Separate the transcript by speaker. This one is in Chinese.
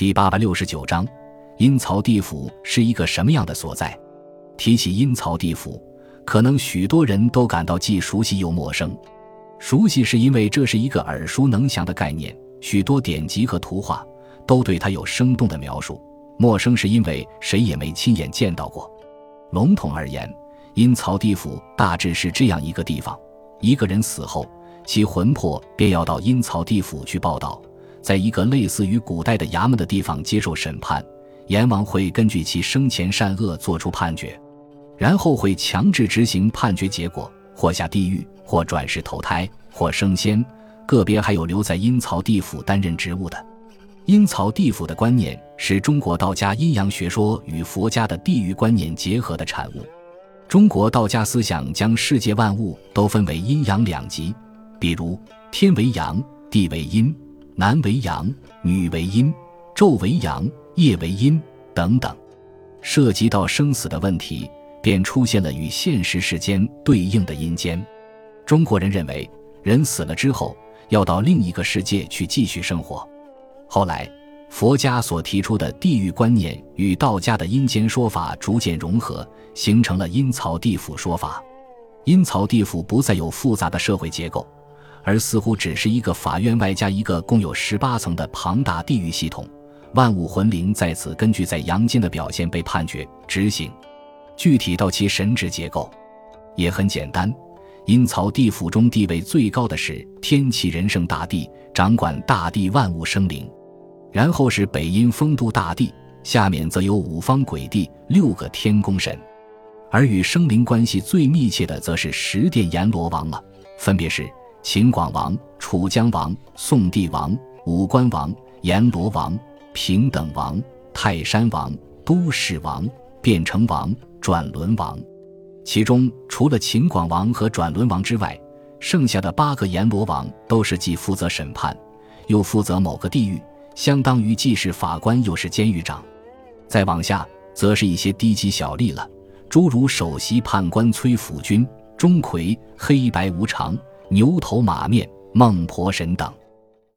Speaker 1: 第八百六十九章，阴曹地府是一个什么样的所在？提起阴曹地府，可能许多人都感到既熟悉又陌生。熟悉是因为这是一个耳熟能详的概念，许多典籍和图画都对它有生动的描述；陌生是因为谁也没亲眼见到过。笼统而言，阴曹地府大致是这样一个地方：一个人死后，其魂魄便要到阴曹地府去报道。在一个类似于古代的衙门的地方接受审判，阎王会根据其生前善恶作出判决，然后会强制执行判决结果，或下地狱，或转世投胎，或升仙，个别还有留在阴曹地府担任职务的。阴曹地府的观念是中国道家阴阳学说与佛家的地狱观念结合的产物。中国道家思想将世界万物都分为阴阳两极，比如天为阳，地为阴。男为阳，女为阴，昼为阳，夜为阴，等等，涉及到生死的问题，便出现了与现实世间对应的阴间。中国人认为，人死了之后要到另一个世界去继续生活。后来，佛家所提出的地狱观念与道家的阴间说法逐渐融合，形成了阴曹地府说法。阴曹地府不再有复杂的社会结构。而似乎只是一个法院外加一个共有十八层的庞大地狱系统，万物魂灵在此根据在阳间的表现被判决执行。具体到其神职结构，也很简单。阴曹地府中地位最高的是天启仁圣大帝，掌管大地万物生灵；然后是北阴风都大帝，下面则有五方鬼帝六个天宫神。而与生灵关系最密切的，则是十殿阎罗王了，分别是。秦广王、楚江王、宋帝王、武关王、阎罗王、平等王、泰山王、都市王、变成王、转轮王。其中，除了秦广王和转轮王之外，剩下的八个阎罗王都是既负责审判，又负责某个地狱，相当于既是法官又是监狱长。再往下，则是一些低级小吏了，诸如首席判官崔府君、钟馗、黑白无常。牛头马面、孟婆神等。